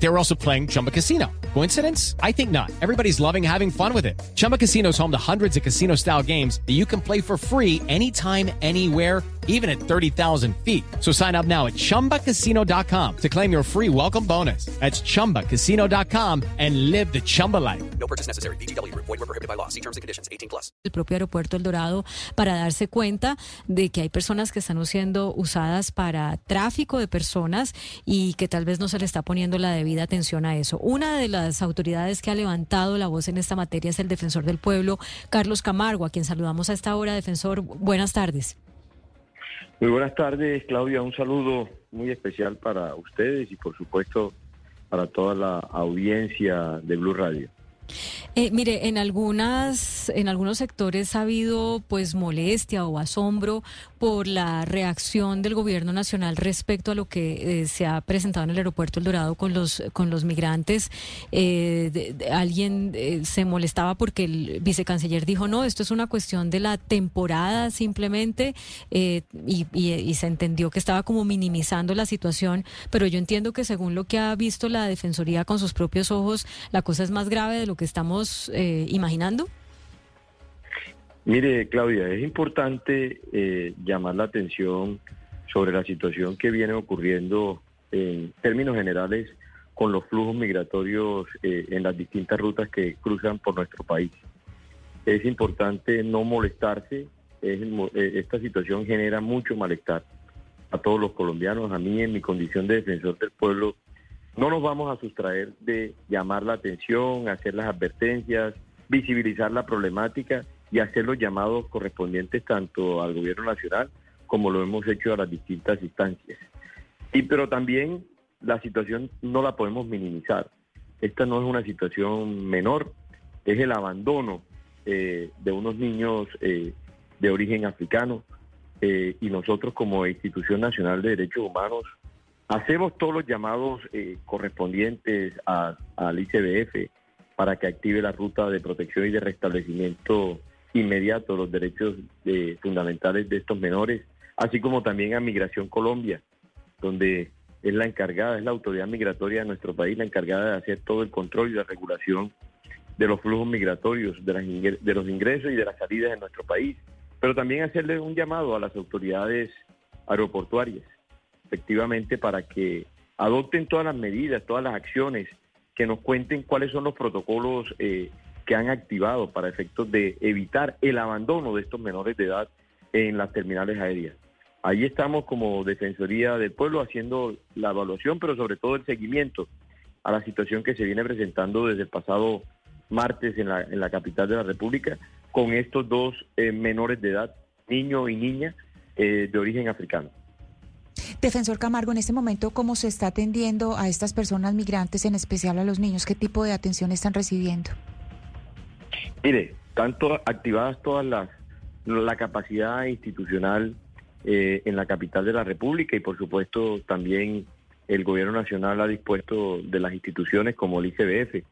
They were also playing Chumba Casino. Coincidence? I think not. Everybody's loving having fun with it. Chumba Casino is home to hundreds of casino style games that you can play for free anytime, anywhere, even at 30,000 feet. So sign up now at chumbacasino.com to claim your free welcome bonus. That's chumbacasino.com and live the Chumba life. No purchase necessary. BGW. Void were prohibited by law. See terms and conditions. 18 plus. el propio aeropuerto El Dorado para darse cuenta de que hay personas que están siendo usadas para tráfico de personas y que tal vez no se le está poniendo la debida atención a eso. Una de las autoridades que ha levantado la voz en esta materia es el defensor del pueblo, Carlos Camargo, a quien saludamos a esta hora. Defensor, buenas tardes. Muy buenas tardes, Claudia. Un saludo muy especial para ustedes y, por supuesto, para toda la audiencia de Blue Radio. Eh, mire, en algunas, en algunos sectores ha habido pues molestia o asombro por la reacción del gobierno nacional respecto a lo que eh, se ha presentado en el aeropuerto El Dorado con los con los migrantes. Eh, alguien eh, se molestaba porque el vicecanciller dijo no, esto es una cuestión de la temporada simplemente y- y se entendió que estaba como minimizando la situación, pero yo entiendo que según lo que ha visto la defensoría con sus propios ojos, la cosa es más grave de lo que estamos eh, imaginando. Mire, Claudia, es importante eh, llamar la atención sobre la situación que viene ocurriendo en términos generales con los flujos migratorios eh, en las distintas rutas que cruzan por nuestro país. Es importante no molestarse, es mo- esta situación genera mucho malestar a todos los colombianos, a mí en mi condición de defensor del pueblo, no nos vamos a sustraer de llamar la atención, hacer las advertencias, visibilizar la problemática y hacer los llamados correspondientes tanto al gobierno nacional como lo hemos hecho a las distintas instancias. Y pero también la situación no la podemos minimizar. Esta no es una situación menor, es el abandono eh, de unos niños eh, de origen africano eh, y nosotros como institución nacional de derechos humanos hacemos todos los llamados eh, correspondientes a- al ICBF para que active la ruta de protección y de restablecimiento inmediato de los derechos eh, fundamentales de estos menores, así como también a Migración Colombia, donde es la encargada, es la autoridad migratoria de nuestro país, la encargada de hacer todo el control y la regulación de los flujos migratorios, de, las de los ingresos y de las salidas de nuestro país, pero también hacerle un llamado a las autoridades aeroportuarias, efectivamente, para que adopten todas las medidas, todas las acciones, que nos cuenten cuáles son los protocolos eh, que han activado para efectos de evitar el abandono de estos menores de edad en las terminales aéreas. Ahí estamos como Defensoría del Pueblo haciendo la evaluación, pero sobre todo el seguimiento a la situación que se viene presentando desde el pasado martes en la, en la capital de la República con estos dos eh, menores de edad, niño y niña, eh, de origen africano. Defensor Camargo, en este momento, ¿cómo se está atendiendo a estas personas migrantes, en especial a los niños? ¿Qué tipo de atención están recibiendo? Mire, tanto activadas todas las la capacidad institucional eh, en la capital de la República y por supuesto también el gobierno nacional ha dispuesto de las instituciones como el ICBF,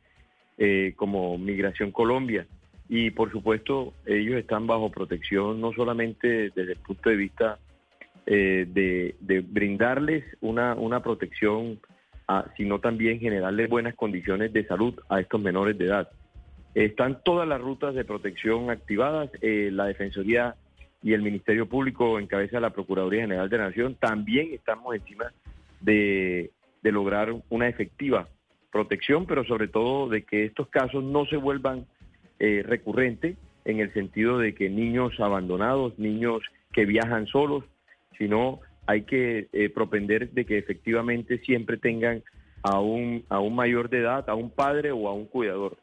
eh, como Migración Colombia y por supuesto ellos están bajo protección no solamente desde el punto de vista eh, de, brindarles una, una protección, a- sino también generarles buenas condiciones de salud a estos menores de edad. Están todas las rutas de protección activadas. eh, la Defensoría y el Ministerio Público, en cabeza la Procuraduría General de la Nación, también estamos encima de, de lograr una efectiva protección, pero sobre todo de que estos casos no se vuelvan eh, recurrentes en el sentido de que niños abandonados, niños que viajan solos, sino hay que eh, propender de que efectivamente siempre tengan a un, a un mayor de edad, a un padre o a un cuidador.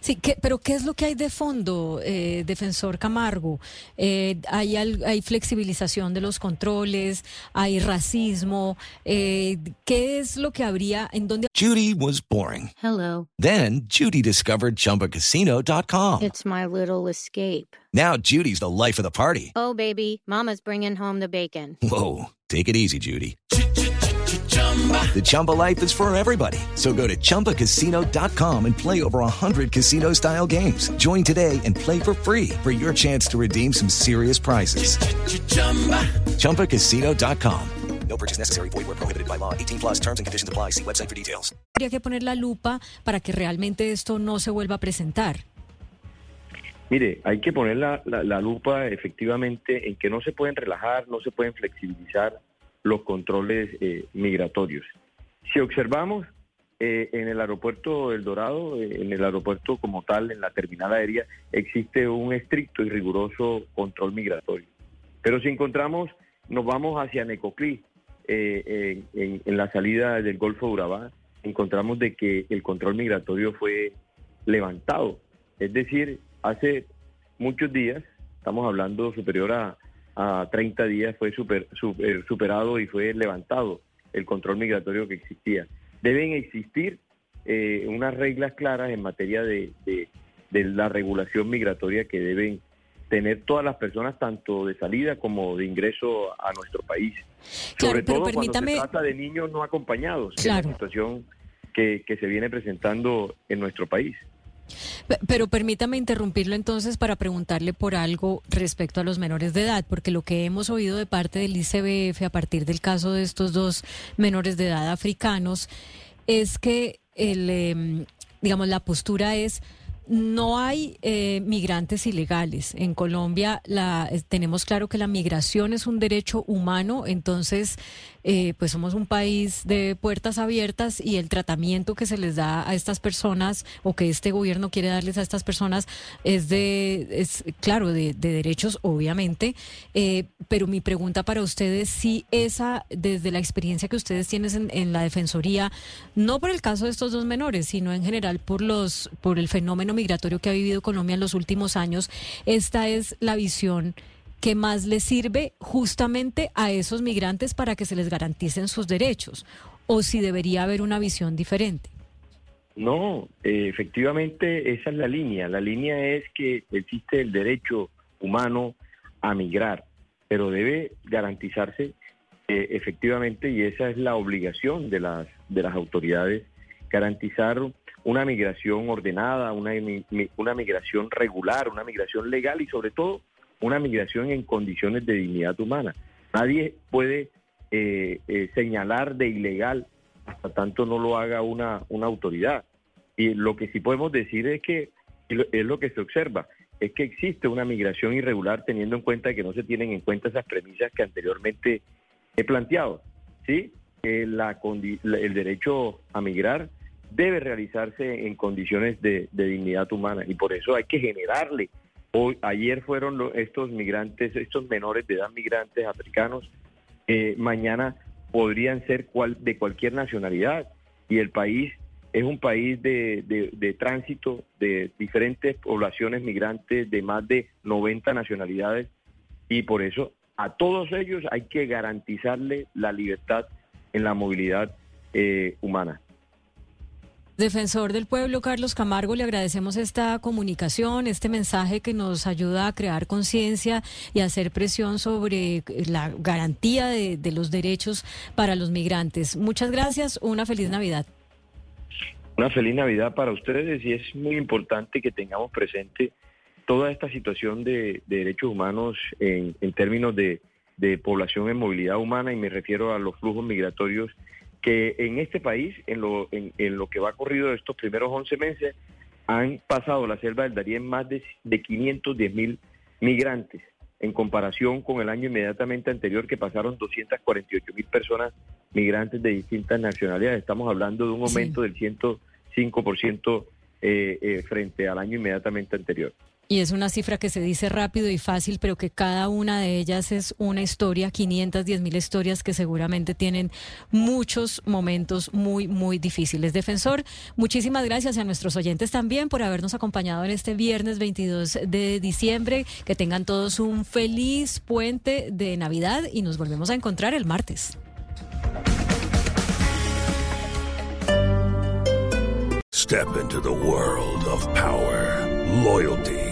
Sí, ¿qué- pero ¿qué es lo que hay de fondo, eh, defensor Camargo? Eh, hay, hay flexibilización de los controles, hay racismo. eh, ¿Qué es lo que habría, en dónde Judy was boring. Hello. Then Judy discovered ChumbaCasino.com. It's my little escape. Now Judy's the life of the party. Oh, baby, Mama's bringing home the bacon. Whoa, take it easy, Judy. The Chumba life is for everybody. So go to ChumbaCasino.com and play over 100 casino style games. Join today and play for free for your chance to redeem some serious prizes. ChumbaCasino.com. No purchase necessary. Void where prohibited by law. 18 plus terms and conditions apply. See website for details. Habría que poner la lupa para que realmente esto no se vuelva a presentar. Mire, hay que poner la, la- la lupa efectivamente en que no se pueden relajar, no se pueden flexibilizar los controles eh, migratorios. Si observamos eh, en el aeropuerto El Dorado, eh, en el aeropuerto como tal, en la terminal aérea, existe un estricto y riguroso control migratorio. Pero si encontramos, nos vamos hacia Necoclí, eh, en- en la salida del Golfo de Urabá, encontramos de que el control migratorio fue levantado. Es decir, hace muchos días, estamos hablando superior a, a 30 días, fue super- super- superado y fue levantado el control migratorio que existía. Deben existir eh, unas reglas claras en materia de, de- de la regulación migratoria que deben tener todas las personas, tanto de salida como de ingreso a nuestro país. Claro, Sobre todo permítame- cuando se trata de niños no acompañados, que es la situación que, que se viene presentando en nuestro país. Pe- Pero permítame interrumpirlo entonces para preguntarle por algo respecto a los menores de edad, porque lo que hemos oído de parte del ICBF a partir del caso de estos dos menores de edad africanos es que el, em, digamos, la postura es no hay eh, migrantes ilegales. En Colombia la, tenemos claro que la migración es un derecho humano, entonces eh, pues somos un país de puertas abiertas y el tratamiento que se les da a estas personas o que este gobierno quiere darles a estas personas es de, es claro, de, de derechos obviamente, eh, pero mi pregunta para ustedes si esa, desde la experiencia que ustedes tienen en, en la Defensoría, no por el caso de estos dos menores, sino en general por los, por el fenómeno migratorio que ha vivido Colombia en los últimos años, esta es la visión que más les sirve justamente a esos migrantes para que se les garanticen sus derechos, o si debería haber una visión diferente. No, eh, efectivamente esa es la línea. La línea es que existe el derecho humano a migrar, pero debe garantizarse eh, efectivamente y esa es la obligación de las de las autoridades garantizar una migración ordenada, una una migración regular, una migración legal y sobre todo una migración en condiciones de dignidad humana. Nadie puede eh, eh, señalar de ilegal hasta tanto no lo haga una, una autoridad. Y lo que sí podemos decir es que, es lo que se observa, es que existe una migración irregular teniendo en cuenta que no se tienen en cuenta esas premisas que anteriormente he planteado. ¿sí? El derecho a migrar debe realizarse en condiciones de dignidad humana y por eso hay que generarle. Hoy, ayer fueron estos migrantes, estos menores de edad migrantes africanos, eh, mañana podrían ser cual, de cualquier nacionalidad y el país es un país de, de- de tránsito de diferentes poblaciones migrantes de más de 90 nacionalidades y por eso a todos ellos hay que garantizarle la libertad en la movilidad eh, humana. Defensor del pueblo, Carlos Camargo, le agradecemos esta comunicación, este mensaje que nos ayuda a crear conciencia y hacer presión sobre la garantía de, los derechos para los migrantes. Muchas gracias, una feliz Navidad. Una feliz Navidad para ustedes y es muy importante que tengamos presente toda esta situación de, de derechos humanos en, en términos de, de población en movilidad humana y me refiero a los flujos migratorios que en este país, en lo, en, en lo que va corrido estos primeros 11 meses, han pasado la selva del Darién más de, de 510 mil migrantes en comparación con el año inmediatamente anterior que pasaron 248 mil personas migrantes de distintas nacionalidades. Estamos hablando de un Sí. aumento del 105% eh, eh, frente al año inmediatamente anterior. Y es una cifra que se dice rápido y fácil, pero que cada una de ellas es una historia, 510 mil historias que seguramente tienen muchos momentos muy, muy difíciles. Defensor, muchísimas gracias a nuestros oyentes también por habernos acompañado en este viernes 22 de diciembre. Que tengan todos un feliz puente de Navidad y nos volvemos a encontrar el martes. Step into the world of power, loyalty,